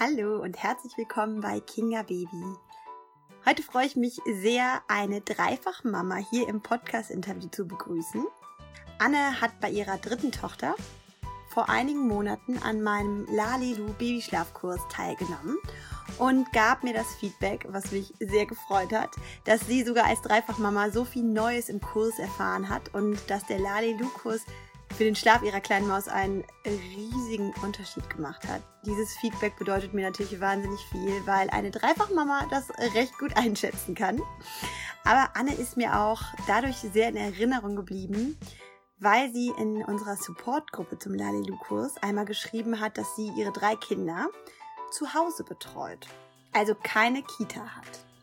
Hallo und herzlich willkommen bei Kinga Baby. Heute freue ich mich sehr, eine Dreifachmama hier im Podcast-Interview zu begrüßen. Anne hat bei ihrer dritten Tochter vor einigen Monaten an meinem Lalilu Babyschlafkurs teilgenommen und gab mir das Feedback, was mich sehr gefreut hat, dass sie sogar als Dreifachmama so viel Neues im Kurs erfahren hat und dass der Lalilu-Kurs für den Schlaf ihrer kleinen Maus einen riesigen Unterschied gemacht hat. Dieses Feedback bedeutet mir natürlich wahnsinnig viel, weil eine Dreifachmama das recht gut einschätzen kann. Aber Anne ist mir auch dadurch sehr in Erinnerung geblieben, weil sie in unserer Supportgruppe zum Lalilu-Kurs einmal geschrieben hat, dass sie ihre drei Kinder zu Hause betreut, also keine Kita hat.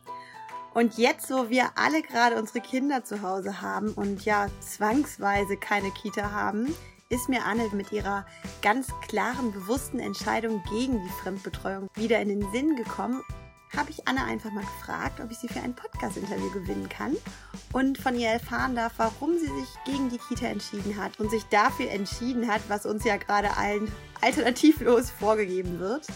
Und jetzt, wo wir alle gerade unsere Kinder zu Hause haben und ja zwangsweise keine Kita haben, ist mir Anne mit ihrer ganz klaren, bewussten Entscheidung gegen die Fremdbetreuung wieder in den Sinn gekommen. Habe ich Anne einfach mal gefragt, ob ich sie für ein Podcast-Interview gewinnen kann und von ihr erfahren darf, warum sie sich gegen die Kita entschieden hat und sich dafür entschieden hat, was uns ja gerade allen alternativlos vorgegeben wird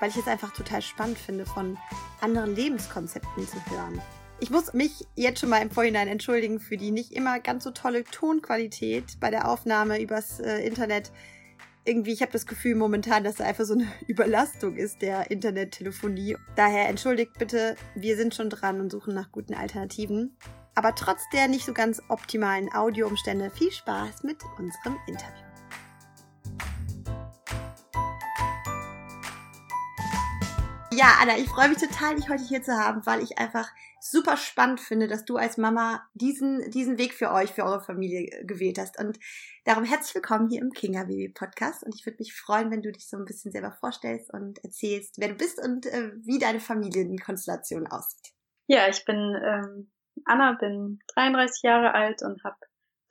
weil ich es einfach total spannend finde, von anderen Lebenskonzepten zu hören. Ich muss mich jetzt schon mal im Vorhinein entschuldigen für die nicht immer ganz so tolle Tonqualität bei der Aufnahme übers äh, Internet. Irgendwie, ich habe das Gefühl momentan, dass da einfach so eine Überlastung ist der Internettelefonie. Daher entschuldigt bitte, wir sind schon dran und suchen nach guten Alternativen. Aber trotz der nicht so ganz optimalen Audioumstände viel Spaß mit unserem Interview. Ja, Anna, ich freue mich total, dich heute hier zu haben, weil ich einfach super spannend finde, dass du als Mama diesen, diesen Weg für euch, für eure Familie gewählt hast. Und darum herzlich willkommen hier im Kinga Baby Podcast. Und ich würde mich freuen, wenn du dich so ein bisschen selber vorstellst und erzählst, wer du bist und äh, wie deine Familienkonstellation aussieht. Ja, ich bin ähm, Anna, bin 33 Jahre alt und habe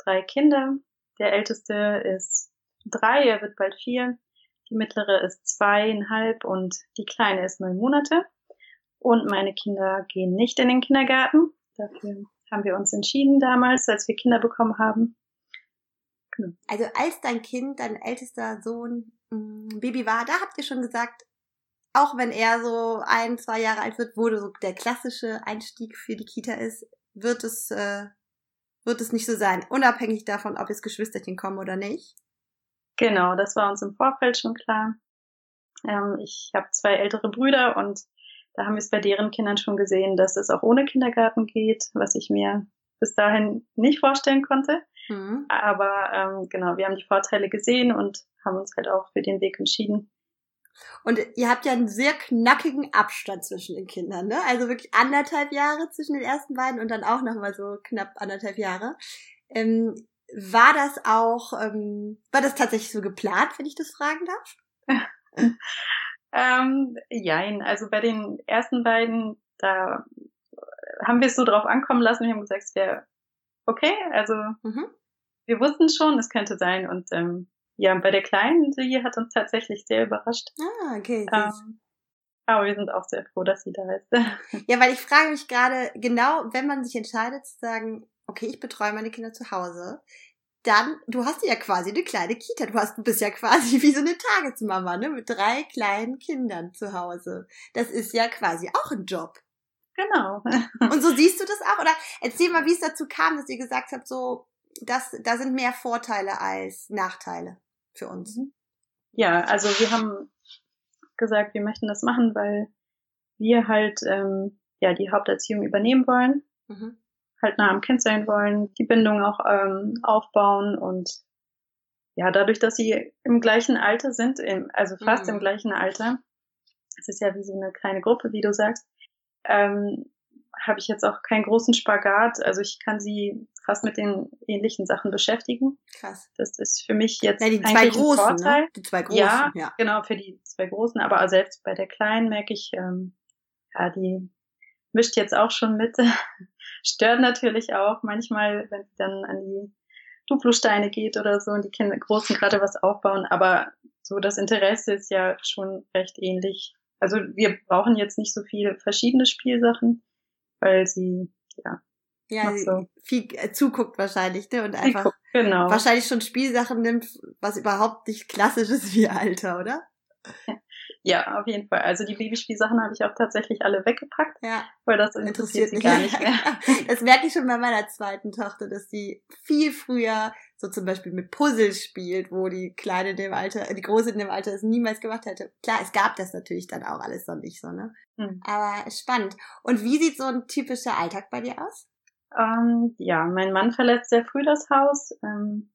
drei Kinder. Der älteste ist drei, er wird bald vier. Die mittlere ist zweieinhalb und die kleine ist neun Monate. Und meine Kinder gehen nicht in den Kindergarten. Dafür haben wir uns entschieden damals, als wir Kinder bekommen haben. Genau. Also als dein Kind, dein ältester Sohn mm, Baby war, da habt ihr schon gesagt, auch wenn er so ein, zwei Jahre alt wird, wo so der klassische Einstieg für die Kita ist, wird es, äh, wird es nicht so sein, unabhängig davon, ob jetzt Geschwisterchen kommen oder nicht. Genau, das war uns im Vorfeld schon klar. Ähm, ich habe zwei ältere Brüder und da haben wir es bei deren Kindern schon gesehen, dass es auch ohne Kindergarten geht, was ich mir bis dahin nicht vorstellen konnte. Mhm. Aber ähm, genau, wir haben die Vorteile gesehen und haben uns halt auch für den Weg entschieden. Und ihr habt ja einen sehr knackigen Abstand zwischen den Kindern, ne? Also wirklich anderthalb Jahre zwischen den ersten beiden und dann auch nochmal so knapp anderthalb Jahre. Ähm, war das auch, ähm, war das tatsächlich so geplant, wenn ich das fragen darf? ähm, jein, also bei den ersten beiden, da haben wir es so drauf ankommen lassen, wir haben gesagt, es wäre okay, also mhm. wir wussten schon, es könnte sein und ähm, ja, bei der Kleinen, die hat uns tatsächlich sehr überrascht. Ah, okay. Ähm, aber wir sind auch sehr froh, dass sie da ist. ja, weil ich frage mich gerade, genau, wenn man sich entscheidet zu sagen, okay, ich betreue meine Kinder zu Hause, dann, du hast ja quasi eine kleine Kita. Du hast, bist ja quasi wie so eine Tagesmama, ne, mit drei kleinen Kindern zu Hause. Das ist ja quasi auch ein Job. Genau. Und so siehst du das auch? Oder erzähl mal, wie es dazu kam, dass ihr gesagt habt, so, das, da sind mehr Vorteile als Nachteile für uns. Mhm. Ja, also wir haben gesagt, wir möchten das machen, weil wir halt ähm, ja die Haupterziehung übernehmen wollen. Mhm halt nah am Kind sein wollen, die Bindung auch ähm, aufbauen und ja, dadurch, dass sie im gleichen Alter sind, im, also fast mhm. im gleichen Alter, es ist ja wie so eine kleine Gruppe, wie du sagst, ähm, habe ich jetzt auch keinen großen Spagat. Also ich kann sie fast mit den ähnlichen Sachen beschäftigen. Krass. Das ist für mich jetzt ja, die zwei großen, ein ne? Vorteil. Ne? Die zwei großen, ja, ja, genau, für die zwei großen. Aber selbst bei der kleinen merke ich, ähm, ja, die mischt jetzt auch schon mit. Stört natürlich auch manchmal, wenn es dann an die Duplosteine geht oder so und die Kinder Großen gerade was aufbauen, aber so das Interesse ist ja schon recht ähnlich. Also wir brauchen jetzt nicht so viele verschiedene Spielsachen, weil sie ja ja, so. viel äh, zuguckt wahrscheinlich, ne? Und einfach guckt, genau. wahrscheinlich schon Spielsachen nimmt, was überhaupt nicht klassisch ist wie Alter, oder? Ja, auf jeden Fall. Also die Babyspielsachen habe ich auch tatsächlich alle weggepackt, ja. weil das interessiert, interessiert sie gar nicht mehr. das merke ich schon bei meiner zweiten Tochter, dass sie viel früher so zum Beispiel mit Puzzle spielt, wo die Kleine in dem Alter, die Große in dem Alter es niemals gemacht hätte. Klar, es gab das natürlich dann auch alles noch nicht so, ne? Mhm. Aber spannend. Und wie sieht so ein typischer Alltag bei dir aus? Ähm, ja, mein Mann verlässt sehr früh das Haus. Ähm,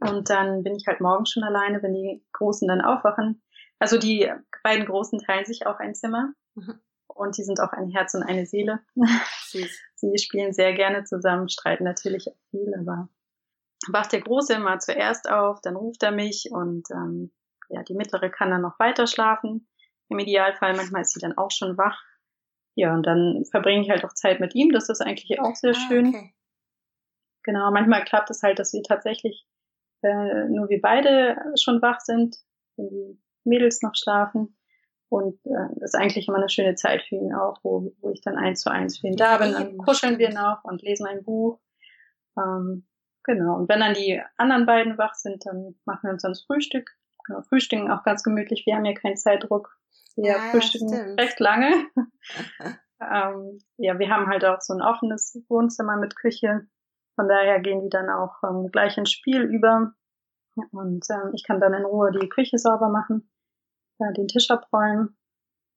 und dann bin ich halt morgens schon alleine, wenn die Großen dann aufwachen. Also die beiden Großen teilen sich auch ein Zimmer. Mhm. Und die sind auch ein Herz und eine Seele. Sie spielen sehr gerne zusammen, streiten natürlich auch viel, aber wacht der Große immer zuerst auf, dann ruft er mich und ähm, ja, die Mittlere kann dann noch weiter schlafen. Im Idealfall, manchmal ist sie dann auch schon wach. Ja, und dann verbringe ich halt auch Zeit mit ihm. Das ist eigentlich auch sehr ah, schön. Okay. Genau, manchmal klappt es halt, dass wir tatsächlich äh, nur wir beide schon wach sind, wenn die Mädels noch schlafen. Und äh, das ist eigentlich immer eine schöne Zeit für ihn auch, wo, wo ich dann eins zu eins für ihn da bin. Dann kuscheln wir noch und lesen ein Buch. Ähm, genau. Und wenn dann die anderen beiden wach sind, dann machen wir uns dann das Frühstück. Genau, frühstücken auch ganz gemütlich. Wir haben ja keinen Zeitdruck. Wir ja, frühstücken stimmt. recht lange. ähm, ja, wir haben halt auch so ein offenes Wohnzimmer mit Küche. Von daher gehen die dann auch ähm, gleich ins Spiel über. Und ähm, ich kann dann in Ruhe die Küche sauber machen, äh, den Tisch abräumen.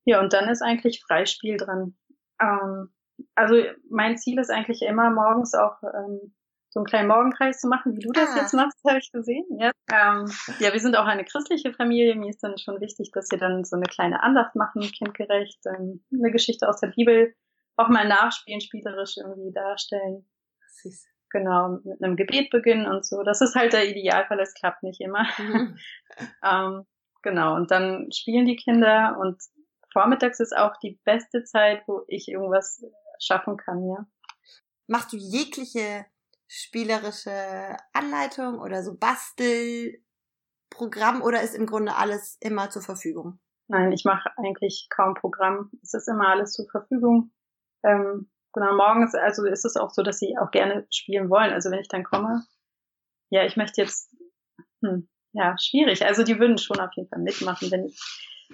Ja, und dann ist eigentlich Freispiel dran. Ähm, also mein Ziel ist eigentlich immer morgens auch ähm, so einen kleinen Morgenkreis zu machen, wie du das ah. jetzt machst, habe ich gesehen. Ja. Ähm, ja, wir sind auch eine christliche Familie. Mir ist dann schon wichtig, dass wir dann so eine kleine Andacht machen, kindgerecht, ähm, eine Geschichte aus der Bibel auch mal nachspielen, spielerisch irgendwie darstellen. Süß genau, mit einem Gebet beginnen und so. Das ist halt der Idealfall, es klappt nicht immer. Mhm. ähm, genau, und dann spielen die Kinder und vormittags ist auch die beste Zeit, wo ich irgendwas schaffen kann, ja. Machst du jegliche spielerische Anleitung oder so Bastelprogramm oder ist im Grunde alles immer zur Verfügung? Nein, ich mache eigentlich kaum Programm. Es ist immer alles zur Verfügung. Ähm, Genau, morgens, also ist es auch so, dass sie auch gerne spielen wollen. Also wenn ich dann komme, ja, ich möchte jetzt, hm, ja, schwierig. Also die würden schon auf jeden Fall mitmachen, wenn ich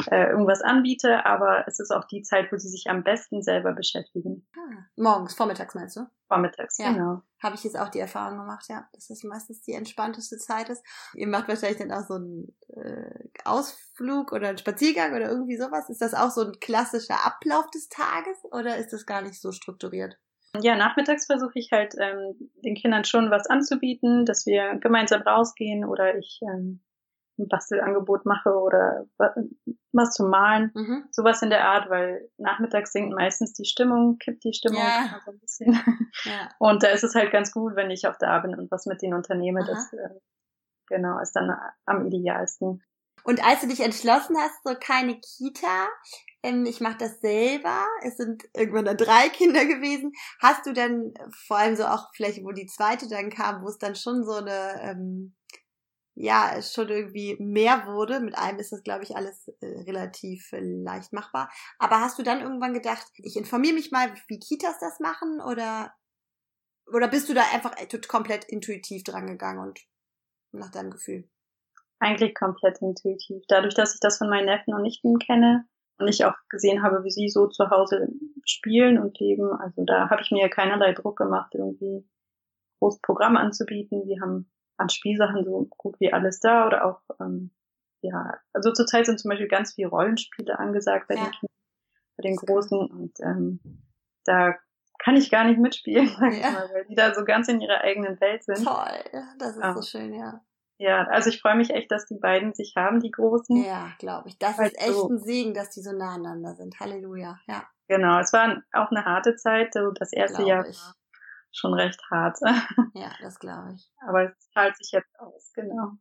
äh, irgendwas anbiete, aber es ist auch die Zeit, wo sie sich am besten selber beschäftigen. Ah, morgens, vormittags meinst du? Vormittags, ja. genau. Habe ich jetzt auch die Erfahrung gemacht, ja, dass das meistens die entspannteste Zeit ist. Ihr macht wahrscheinlich dann auch so einen äh, Ausflug oder einen Spaziergang oder irgendwie sowas. Ist das auch so ein klassischer Ablauf des Tages oder ist das gar nicht so strukturiert? Ja, nachmittags versuche ich halt ähm, den Kindern schon was anzubieten, dass wir gemeinsam rausgehen oder ich ähm, ein Bastelangebot mache oder was zum Malen, mhm. sowas in der Art, weil nachmittags sinkt meistens die Stimmung, kippt die Stimmung ja. so ein bisschen. Ja. Und da ist es halt ganz gut, wenn ich auch da bin und was mit denen unternehme. Aha. Das äh, genau ist dann am idealsten. Und als du dich entschlossen hast, so keine Kita, ähm, ich mache das selber, es sind irgendwann dann drei Kinder gewesen, hast du dann vor allem so auch vielleicht, wo die zweite dann kam, wo es dann schon so eine ähm, ja, schon irgendwie mehr wurde. Mit einem ist das, glaube ich, alles äh, relativ äh, leicht machbar. Aber hast du dann irgendwann gedacht, ich informiere mich mal, wie Kitas das machen oder, oder bist du da einfach äh, komplett intuitiv dran gegangen und nach deinem Gefühl? Eigentlich komplett intuitiv. Dadurch, dass ich das von meinen Neffen und Nichten kenne und ich auch gesehen habe, wie sie so zu Hause spielen und leben, also da habe ich mir keinerlei Druck gemacht, irgendwie großes Programm anzubieten. Wir haben an Spielsachen so gut wie alles da oder auch, ähm, ja, also zurzeit sind zum Beispiel ganz viele Rollenspiele angesagt bei ja. den Kindern, bei den Großen und ähm, da kann ich gar nicht mitspielen, sag ich mal, weil die da so ganz in ihrer eigenen Welt sind. Toll, das ist ja. so schön, ja. Ja, also ich freue mich echt, dass die beiden sich haben, die Großen. Ja, glaube ich. Das ist echt ein Segen, dass die so nah aneinander sind. Halleluja, ja. Genau, es war auch eine harte Zeit. So das erste Jahr ich. war schon recht hart. Ja, das glaube ich. Aber es zahlt sich jetzt aus, genau.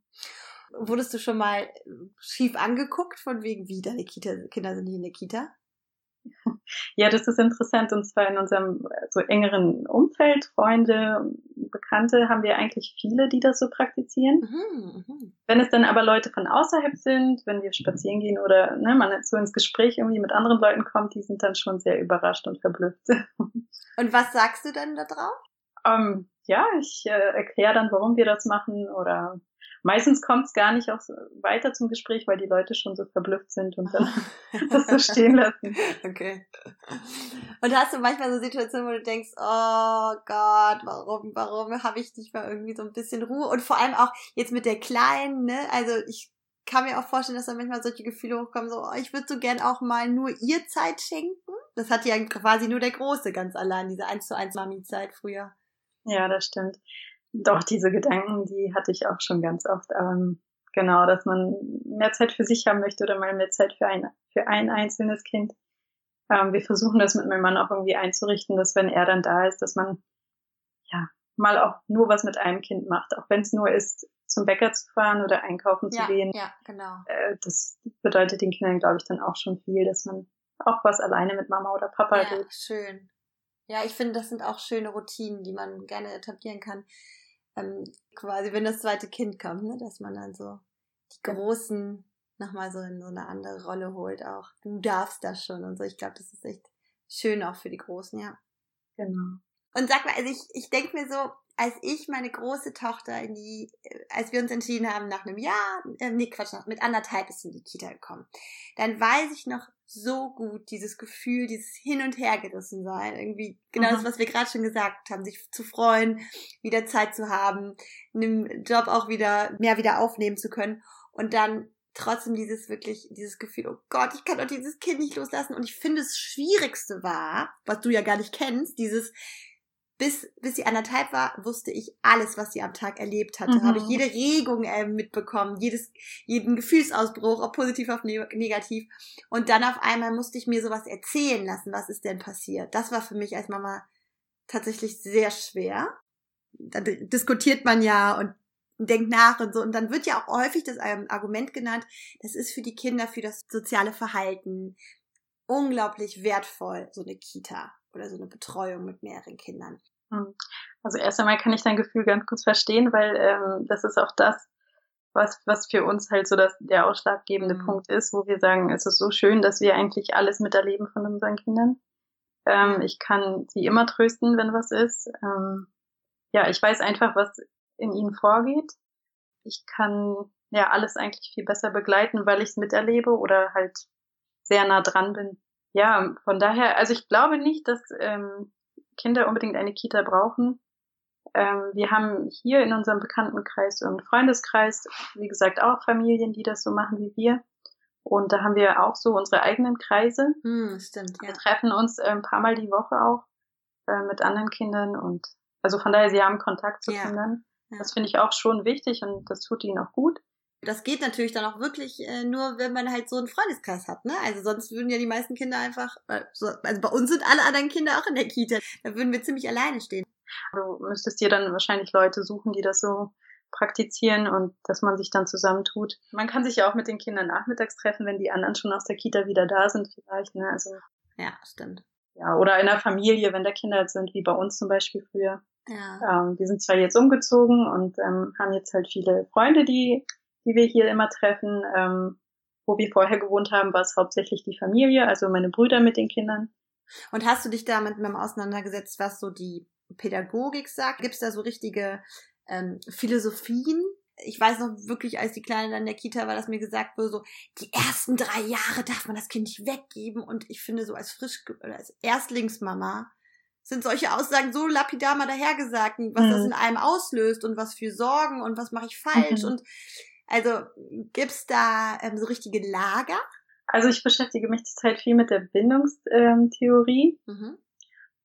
Wurdest du schon mal schief angeguckt, von wegen, wie deine Kita, Kinder sind hier in der Kita? Ja, das ist interessant. Und zwar in unserem so engeren Umfeld, Freunde, Bekannte, haben wir eigentlich viele, die das so praktizieren. Mhm, mh. Wenn es dann aber Leute von außerhalb sind, wenn wir spazieren gehen oder ne, man so ins Gespräch irgendwie mit anderen Leuten kommt, die sind dann schon sehr überrascht und verblüfft. Und was sagst du denn da drauf? Um, ähm, ja, ich äh, erkläre dann, warum wir das machen oder meistens kommt es gar nicht auch so weiter zum Gespräch, weil die Leute schon so verblüfft sind und dann das so stehen lassen. Okay. Und hast du manchmal so Situationen, wo du denkst, oh Gott, warum, warum habe ich nicht mal irgendwie so ein bisschen Ruhe? Und vor allem auch jetzt mit der Kleinen, ne? Also ich kann mir auch vorstellen, dass da manchmal solche Gefühle hochkommen, so, oh, ich würde so gern auch mal nur ihr Zeit schenken. Das hat ja quasi nur der Große ganz allein, diese 1 zu 1 Mami-Zeit früher. Ja, das stimmt. Doch, diese Gedanken, die hatte ich auch schon ganz oft. Ähm, genau, dass man mehr Zeit für sich haben möchte oder mal mehr Zeit für ein, für ein einzelnes Kind. Ähm, wir versuchen das mit meinem Mann auch irgendwie einzurichten, dass wenn er dann da ist, dass man ja mal auch nur was mit einem Kind macht, auch wenn es nur ist, zum Bäcker zu fahren oder einkaufen ja, zu gehen. Ja, genau. Äh, das bedeutet den Kindern, glaube ich, dann auch schon viel, dass man auch was alleine mit Mama oder Papa ja, tut. Schön. Ja, ich finde, das sind auch schöne Routinen, die man gerne etablieren kann. Ähm, quasi, wenn das zweite Kind kommt, ne, dass man dann so die Großen nochmal so in so eine andere Rolle holt auch. Du darfst das schon und so. Ich glaube, das ist echt schön auch für die Großen, ja. Genau. Und sag mal, also ich, ich denke mir so, als ich meine große Tochter in die, äh, als wir uns entschieden haben, nach einem Jahr, äh, nee, Quatsch, mit anderthalb ist in die Kita gekommen, dann weiß ich noch so gut dieses Gefühl, dieses Hin- und Hergerissen sein, irgendwie genau mhm. das, was wir gerade schon gesagt haben, sich zu freuen, wieder Zeit zu haben, einen Job auch wieder, mehr wieder aufnehmen zu können. Und dann trotzdem dieses wirklich, dieses Gefühl, oh Gott, ich kann doch dieses Kind nicht loslassen. Und ich finde, das Schwierigste war, was du ja gar nicht kennst, dieses, bis, bis sie anderthalb war, wusste ich alles, was sie am Tag erlebt hatte. Mhm. Habe ich jede Regung äh, mitbekommen, jedes, jeden Gefühlsausbruch, ob positiv, ob ne negativ. Und dann auf einmal musste ich mir sowas erzählen lassen, was ist denn passiert. Das war für mich als Mama tatsächlich sehr schwer. Da diskutiert man ja und denkt nach und so. Und dann wird ja auch häufig das Argument genannt, das ist für die Kinder, für das soziale Verhalten unglaublich wertvoll, so eine Kita oder so eine Betreuung mit mehreren Kindern. Hm. Also erst einmal kann ich dein Gefühl ganz kurz verstehen, weil ähm, das ist auch das, was, was für uns halt so das, der ausschlaggebende mhm. Punkt ist, wo wir sagen, es ist so schön, dass wir eigentlich alles miterleben von unseren Kindern. Ähm, ich kann sie immer trösten, wenn was ist. Ähm, ja, ich weiß einfach, was in ihnen vorgeht. Ich kann ja alles eigentlich viel besser begleiten, weil ich es miterlebe oder halt sehr nah dran bin ja, von daher, also ich glaube nicht, dass ähm, Kinder unbedingt eine Kita brauchen. Ähm, wir haben hier in unserem Bekanntenkreis und Freundeskreis, wie gesagt, auch Familien, die das so machen wie wir. Und da haben wir auch so unsere eigenen Kreise. Mm, stimmt, ja. Wir treffen uns äh, ein paar Mal die Woche auch äh, mit anderen Kindern und also von daher, sie haben Kontakt zu ja. Kindern. Ja. Das finde ich auch schon wichtig und das tut ihnen auch gut. Das geht natürlich dann auch wirklich äh, nur, wenn man halt so einen Freundeskreis hat, ne? Also sonst würden ja die meisten Kinder einfach, äh, so, also bei uns sind alle anderen Kinder auch in der Kita, da würden wir ziemlich alleine stehen. Du müsstest dir dann wahrscheinlich Leute suchen, die das so praktizieren und dass man sich dann zusammentut. Man kann sich ja auch mit den Kindern nachmittags treffen, wenn die anderen schon aus der Kita wieder da sind, vielleicht, ne? Also. Ja, stimmt. Ja, oder in der Familie, wenn da Kinder sind, wie bei uns zum Beispiel früher. Ja. Ähm, wir sind zwar jetzt umgezogen und ähm, haben jetzt halt viele Freunde, die die wir hier immer treffen. Ähm, wo wir vorher gewohnt haben, war es hauptsächlich die Familie, also meine Brüder mit den Kindern. Und hast du dich damit mit dem auseinandergesetzt, was so die Pädagogik sagt? Gibt es da so richtige ähm, Philosophien? Ich weiß noch wirklich, als die Kleine dann in der Kita war, dass mir gesagt wurde, so, die ersten drei Jahre darf man das Kind nicht weggeben. Und ich finde, so als frisch, oder als Erstlingsmama sind solche Aussagen so lapidar mal dahergesagt, was mhm. das in einem auslöst und was für Sorgen und was mache ich falsch. Mhm. Und also gibt's da ähm, so richtige Lager? Also ich beschäftige mich zurzeit viel mit der Bindungstheorie. Mhm.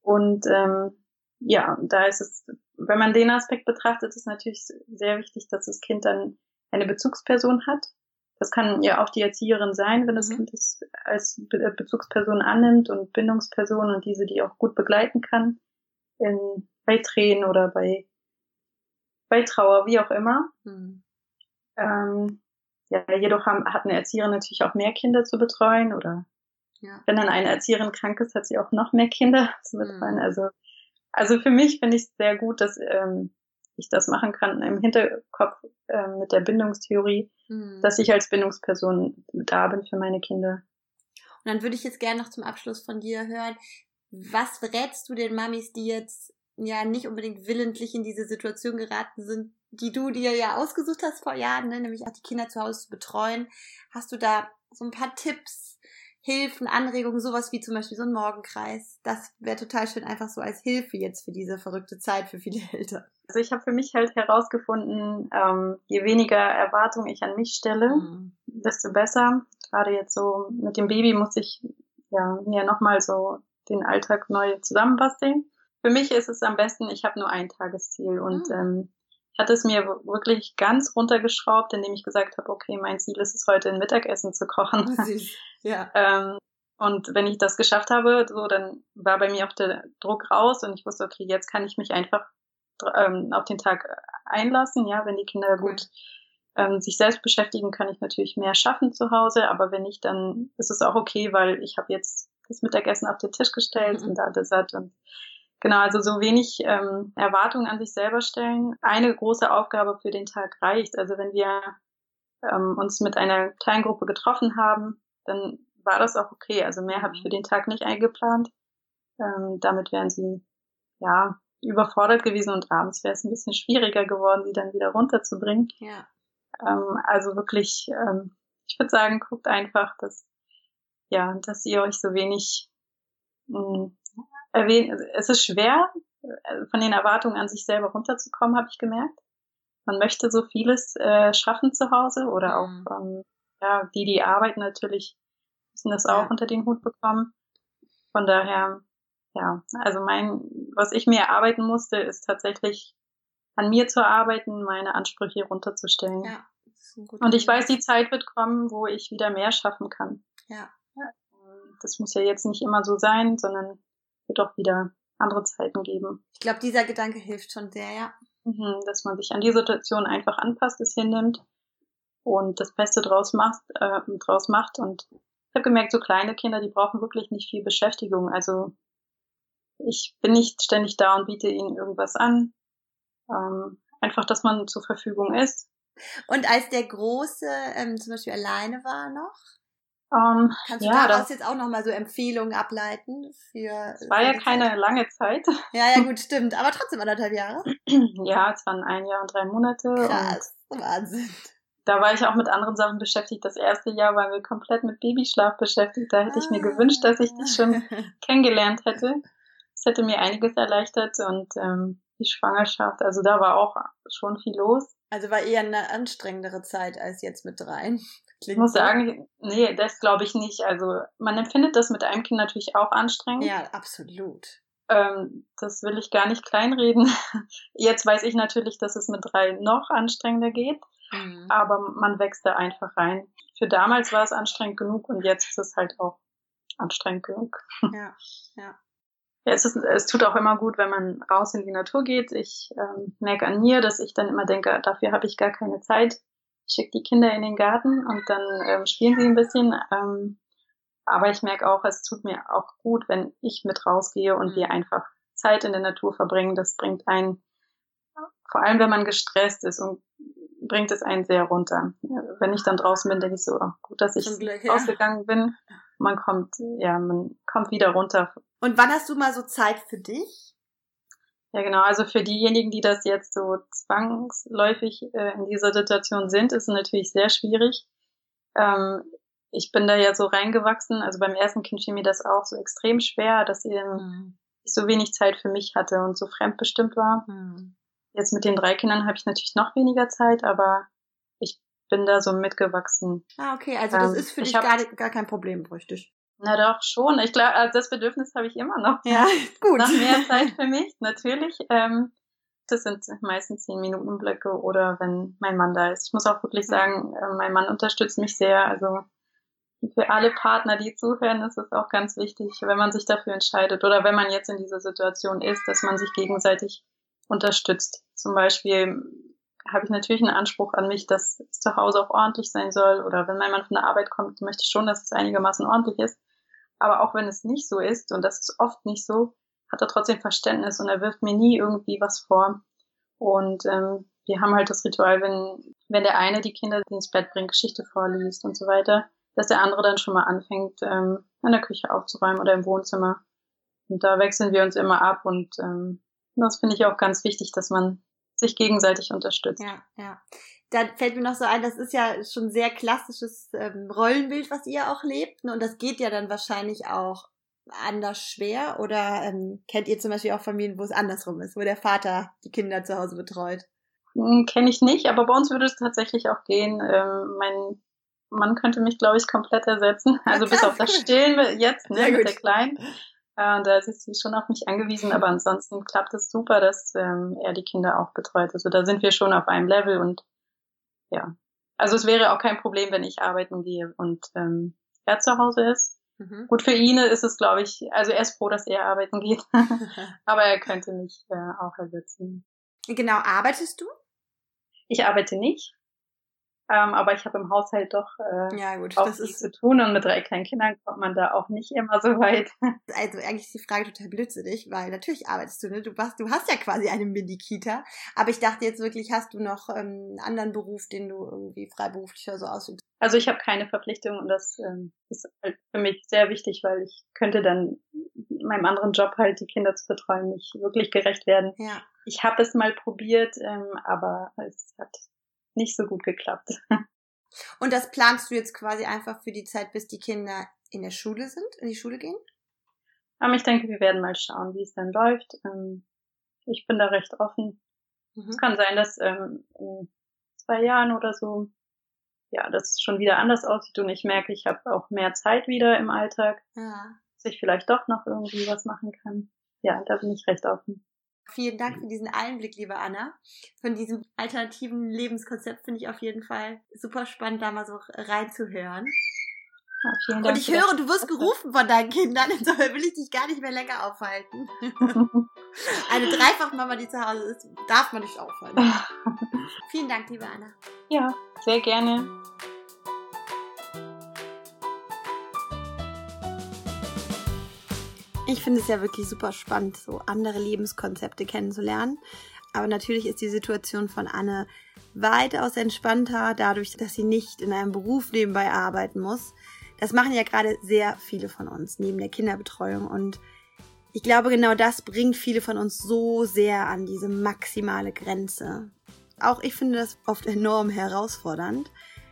Und ähm, ja, da ist es, wenn man den Aspekt betrachtet, ist natürlich sehr wichtig, dass das Kind dann eine Bezugsperson hat. Das kann ja auch die Erzieherin sein, wenn das mhm. Kind es als Be Bezugsperson annimmt und Bindungsperson und diese die auch gut begleiten kann. In, bei Tränen oder bei, bei Trauer, wie auch immer. Mhm. Ähm, ja, jedoch haben, hat eine Erzieherin natürlich auch mehr Kinder zu betreuen oder ja. wenn dann eine Erzieherin krank ist, hat sie auch noch mehr Kinder zu betreuen. Mhm. Also, also für mich finde ich es sehr gut, dass ähm, ich das machen kann im Hinterkopf äh, mit der Bindungstheorie, mhm. dass ich als Bindungsperson da bin für meine Kinder. Und dann würde ich jetzt gerne noch zum Abschluss von dir hören, was rätst du den Mamis, die jetzt ja nicht unbedingt willentlich in diese Situation geraten sind, die du dir ja ausgesucht hast vor Jahren, ne? nämlich auch die Kinder zu Hause zu betreuen. Hast du da so ein paar Tipps, Hilfen, Anregungen, sowas wie zum Beispiel so ein Morgenkreis? Das wäre total schön, einfach so als Hilfe jetzt für diese verrückte Zeit für viele Eltern. Also ich habe für mich halt herausgefunden, ähm, je weniger Erwartungen ich an mich stelle, mhm. desto besser. Gerade jetzt so mit dem Baby muss ich ja mir nochmal so den Alltag neu zusammenbasteln. Für mich ist es am besten, ich habe nur ein Tagesziel und mhm. ähm, ich hatte es mir wirklich ganz runtergeschraubt, indem ich gesagt habe, okay, mein Ziel ist es heute ein Mittagessen zu kochen. Süß. Ja. ähm, und wenn ich das geschafft habe, so dann war bei mir auch der Druck raus und ich wusste, okay, jetzt kann ich mich einfach ähm, auf den Tag einlassen. Ja, wenn die Kinder gut ähm, sich selbst beschäftigen, kann ich natürlich mehr schaffen zu Hause. Aber wenn nicht, dann ist es auch okay, weil ich habe jetzt das Mittagessen auf den Tisch gestellt mhm. und da satt und Genau, also so wenig ähm, Erwartungen an sich selber stellen. Eine große Aufgabe für den Tag reicht. Also wenn wir ähm, uns mit einer kleinen Gruppe getroffen haben, dann war das auch okay. Also mehr habe ich für den Tag nicht eingeplant. Ähm, damit wären sie ja überfordert gewesen und abends wäre es ein bisschen schwieriger geworden, sie dann wieder runterzubringen. Ja. Ähm, also wirklich, ähm, ich würde sagen, guckt einfach, dass ja, dass ihr euch so wenig mh, erwähnen, also es ist schwer, äh, von den Erwartungen an sich selber runterzukommen, habe ich gemerkt. Man möchte so vieles äh, schaffen zu Hause oder auch mhm. ähm, ja, die, die arbeiten natürlich, müssen das auch ja. unter den Hut bekommen. Von daher, ja, also mein, was ich mir erarbeiten musste, ist tatsächlich an mir zu arbeiten, meine Ansprüche runterzustellen. Ja, und ich weiß, die Zeit wird kommen, wo ich wieder mehr schaffen kann. Ja. Das muss ja jetzt nicht immer so sein, sondern wird auch wieder andere Zeiten geben. Ich glaube, dieser Gedanke hilft schon sehr, ja. Mhm, dass man sich an die Situation einfach anpasst, es hinnimmt und das Beste draus macht, äh, draus macht. Und ich habe gemerkt, so kleine Kinder, die brauchen wirklich nicht viel Beschäftigung. Also ich bin nicht ständig da und biete ihnen irgendwas an. Ähm, einfach, dass man zur Verfügung ist. Und als der Große ähm, zum Beispiel alleine war noch, ähm, Kannst du ja, daraus jetzt auch nochmal so Empfehlungen ableiten für. Es war ja keine Zeit? lange Zeit. Ja, ja, gut, stimmt. Aber trotzdem anderthalb Jahre. ja, es waren ein Jahr und drei Monate. Krass, Wahnsinn. Da war ich auch mit anderen Sachen beschäftigt. Das erste Jahr waren wir komplett mit Babyschlaf beschäftigt. Da hätte ich mir gewünscht, dass ich dich schon kennengelernt hätte. Das hätte mir einiges erleichtert und ähm, die Schwangerschaft, also da war auch schon viel los. Also war eher eine anstrengendere Zeit als jetzt mit dreien. Klingt ich muss sagen, nee, das glaube ich nicht. Also man empfindet das mit einem Kind natürlich auch anstrengend. Ja, absolut. Ähm, das will ich gar nicht kleinreden. Jetzt weiß ich natürlich, dass es mit drei noch anstrengender geht, mhm. aber man wächst da einfach rein. Für damals war es anstrengend genug und jetzt ist es halt auch anstrengend genug. Ja, ja. Ja, es, ist, es tut auch immer gut, wenn man raus in die Natur geht. Ich ähm, merke an mir, dass ich dann immer denke, dafür habe ich gar keine Zeit schicke die Kinder in den Garten und dann ähm, spielen sie ein bisschen. Ähm, aber ich merke auch, es tut mir auch gut, wenn ich mit rausgehe und wir mhm. einfach Zeit in der Natur verbringen. Das bringt einen, vor allem wenn man gestresst ist und bringt es einen sehr runter. Wenn ich dann draußen bin, denke ich so, oh, gut, dass ich Glück, ja. rausgegangen bin. Man kommt, ja, man kommt wieder runter. Und wann hast du mal so Zeit für dich? Ja, genau. Also für diejenigen, die das jetzt so zwangsläufig äh, in dieser Situation sind, ist es natürlich sehr schwierig. Ähm, ich bin da ja so reingewachsen. Also beim ersten Kind fiel mir das auch so extrem schwer, dass eben mhm. ich so wenig Zeit für mich hatte und so fremdbestimmt war. Mhm. Jetzt mit den drei Kindern habe ich natürlich noch weniger Zeit, aber ich bin da so mitgewachsen. Ah, okay. Also das ähm, ist für dich hab, gar, gar kein Problem, richtig? Na doch, schon. Ich glaube, also das Bedürfnis habe ich immer noch. Ja, gut. Nach mehr Zeit für mich, natürlich. Ähm, das sind meistens zehn Minuten Blöcke oder wenn mein Mann da ist. Ich muss auch wirklich sagen, äh, mein Mann unterstützt mich sehr. Also für alle Partner, die zuhören, ist es auch ganz wichtig, wenn man sich dafür entscheidet oder wenn man jetzt in dieser Situation ist, dass man sich gegenseitig unterstützt. Zum Beispiel habe ich natürlich einen Anspruch an mich, dass es zu Hause auch ordentlich sein soll oder wenn mein Mann von der Arbeit kommt, möchte ich schon, dass es einigermaßen ordentlich ist. Aber auch wenn es nicht so ist, und das ist oft nicht so, hat er trotzdem Verständnis und er wirft mir nie irgendwie was vor. Und ähm, wir haben halt das Ritual, wenn, wenn der eine die Kinder ins Bett bringt, Geschichte vorliest und so weiter, dass der andere dann schon mal anfängt, ähm, in der Küche aufzuräumen oder im Wohnzimmer. Und da wechseln wir uns immer ab und ähm, das finde ich auch ganz wichtig, dass man sich gegenseitig unterstützt. Ja, ja. Da fällt mir noch so ein, das ist ja schon ein sehr klassisches ähm, Rollenbild, was ihr auch lebt. Ne? Und das geht ja dann wahrscheinlich auch anders schwer. Oder ähm, kennt ihr zum Beispiel auch Familien, wo es andersrum ist, wo der Vater die Kinder zu Hause betreut? Hm, Kenne ich nicht, aber bei uns würde es tatsächlich auch gehen. Ähm, mein Mann könnte mich, glaube ich, komplett ersetzen. Also bis auf das Stillen jetzt, ne, mit der Kleinen. Äh, da ist sie schon auf mich angewiesen, aber ansonsten klappt es super, dass ähm, er die Kinder auch betreut. Also da sind wir schon auf einem Level und ja. Also es wäre auch kein Problem, wenn ich arbeiten gehe und ähm, er zu Hause ist. Mhm. Gut, für ihn ist es, glaube ich, also er ist froh, dass er arbeiten geht, aber er könnte mich äh, auch ersetzen. Genau, arbeitest du? Ich arbeite nicht. Ähm, aber ich habe im Haushalt doch äh, ja, gut, auch das viel ist zu tun und mit drei kleinen Kindern kommt man da auch nicht immer so weit. Also eigentlich ist die Frage total blödsinnig, weil natürlich arbeitest du, ne? Du, warst, du hast ja quasi eine Mini-Kita, aber ich dachte jetzt wirklich, hast du noch ähm, einen anderen Beruf, den du irgendwie freiberuflich oder so ausübst? Also ich habe keine Verpflichtung und das ähm, ist halt für mich sehr wichtig, weil ich könnte dann meinem anderen Job halt die Kinder zu betreuen nicht wirklich gerecht werden. Ja. Ich habe es mal probiert, ähm, aber es hat nicht so gut geklappt. Und das planst du jetzt quasi einfach für die Zeit, bis die Kinder in der Schule sind, in die Schule gehen? Aber ich denke, wir werden mal schauen, wie es dann läuft. Ähm, ich bin da recht offen. Mhm. Es kann sein, dass ähm, in zwei Jahren oder so, ja, das schon wieder anders aussieht und ich merke, ich habe auch mehr Zeit wieder im Alltag, ja. dass ich vielleicht doch noch irgendwie was machen kann. Ja, da bin ich recht offen. Vielen Dank für diesen Einblick, liebe Anna. Von diesem alternativen Lebenskonzept finde ich auf jeden Fall super spannend, da mal so reinzuhören. Ja, und ich höre, du wirst gerufen von deinen Kindern, insofern will ich dich gar nicht mehr länger aufhalten. Eine Dreifachmama, die zu Hause ist, darf man nicht aufhalten. Vielen Dank, liebe Anna. Ja, sehr gerne. Ich finde es ja wirklich super spannend, so andere Lebenskonzepte kennenzulernen. Aber natürlich ist die Situation von Anne weitaus entspannter, dadurch, dass sie nicht in einem Beruf nebenbei arbeiten muss. Das machen ja gerade sehr viele von uns neben der Kinderbetreuung. Und ich glaube, genau das bringt viele von uns so sehr an diese maximale Grenze. Auch ich finde das oft enorm herausfordernd,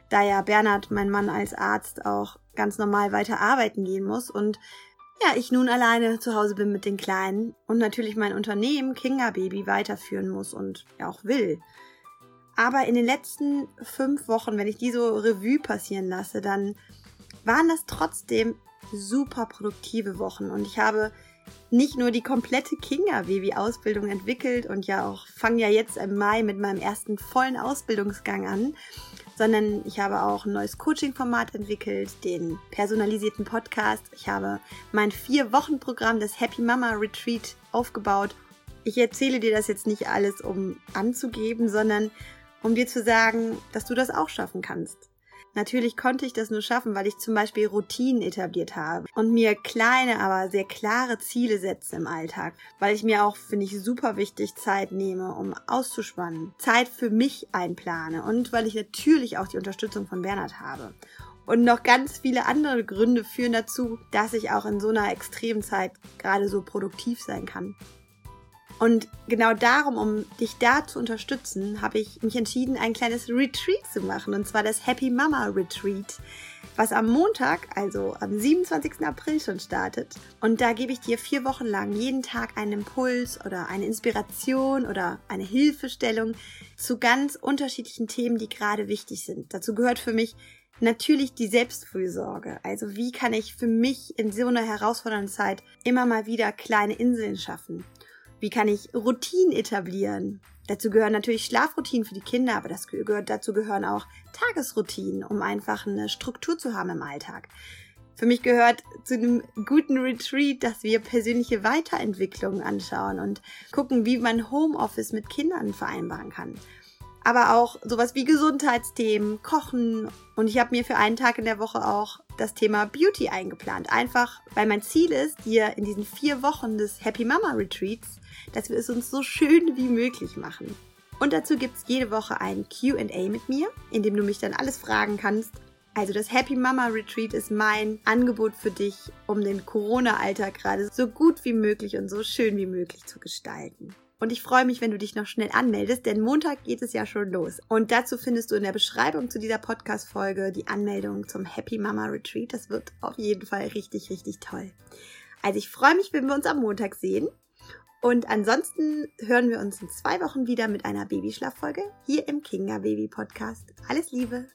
da ja Bernhard, mein Mann als Arzt, auch ganz normal weiter arbeiten gehen muss und ja, ich nun alleine zu Hause bin mit den Kleinen und natürlich mein Unternehmen Kinga Baby weiterführen muss und auch will. Aber in den letzten fünf Wochen, wenn ich die so Revue passieren lasse, dann waren das trotzdem super produktive Wochen und ich habe nicht nur die komplette Kinga Baby Ausbildung entwickelt und ja auch fange ja jetzt im Mai mit meinem ersten vollen Ausbildungsgang an, sondern ich habe auch ein neues Coaching-Format entwickelt, den personalisierten Podcast. Ich habe mein Vier-Wochen-Programm, das Happy Mama Retreat, aufgebaut. Ich erzähle dir das jetzt nicht alles, um anzugeben, sondern um dir zu sagen, dass du das auch schaffen kannst. Natürlich konnte ich das nur schaffen, weil ich zum Beispiel Routinen etabliert habe und mir kleine, aber sehr klare Ziele setze im Alltag, weil ich mir auch, finde ich, super wichtig Zeit nehme, um auszuspannen, Zeit für mich einplane und weil ich natürlich auch die Unterstützung von Bernhard habe. Und noch ganz viele andere Gründe führen dazu, dass ich auch in so einer extremen Zeit gerade so produktiv sein kann. Und genau darum, um dich da zu unterstützen, habe ich mich entschieden, ein kleines Retreat zu machen. Und zwar das Happy Mama Retreat, was am Montag, also am 27. April schon startet. Und da gebe ich dir vier Wochen lang jeden Tag einen Impuls oder eine Inspiration oder eine Hilfestellung zu ganz unterschiedlichen Themen, die gerade wichtig sind. Dazu gehört für mich Natürlich die Selbstfürsorge. Also wie kann ich für mich in so einer herausfordernden Zeit immer mal wieder kleine Inseln schaffen? Wie kann ich Routinen etablieren? Dazu gehören natürlich Schlafroutinen für die Kinder, aber das gehört, dazu gehören auch Tagesroutinen, um einfach eine Struktur zu haben im Alltag. Für mich gehört zu einem guten Retreat, dass wir persönliche Weiterentwicklungen anschauen und gucken, wie man Homeoffice mit Kindern vereinbaren kann. Aber auch sowas wie Gesundheitsthemen, Kochen und ich habe mir für einen Tag in der Woche auch das Thema Beauty eingeplant. Einfach, weil mein Ziel ist, dir in diesen vier Wochen des Happy Mama Retreats dass wir es uns so schön wie möglich machen. Und dazu gibt es jede Woche ein QA mit mir, in dem du mich dann alles fragen kannst. Also das Happy Mama Retreat ist mein Angebot für dich, um den Corona-Alltag gerade so gut wie möglich und so schön wie möglich zu gestalten. Und ich freue mich, wenn du dich noch schnell anmeldest, denn Montag geht es ja schon los. Und dazu findest du in der Beschreibung zu dieser Podcast-Folge die Anmeldung zum Happy Mama Retreat. Das wird auf jeden Fall richtig, richtig toll. Also ich freue mich, wenn wir uns am Montag sehen. Und ansonsten hören wir uns in zwei Wochen wieder mit einer Babyschlaffolge hier im Kinga Baby Podcast. Alles Liebe!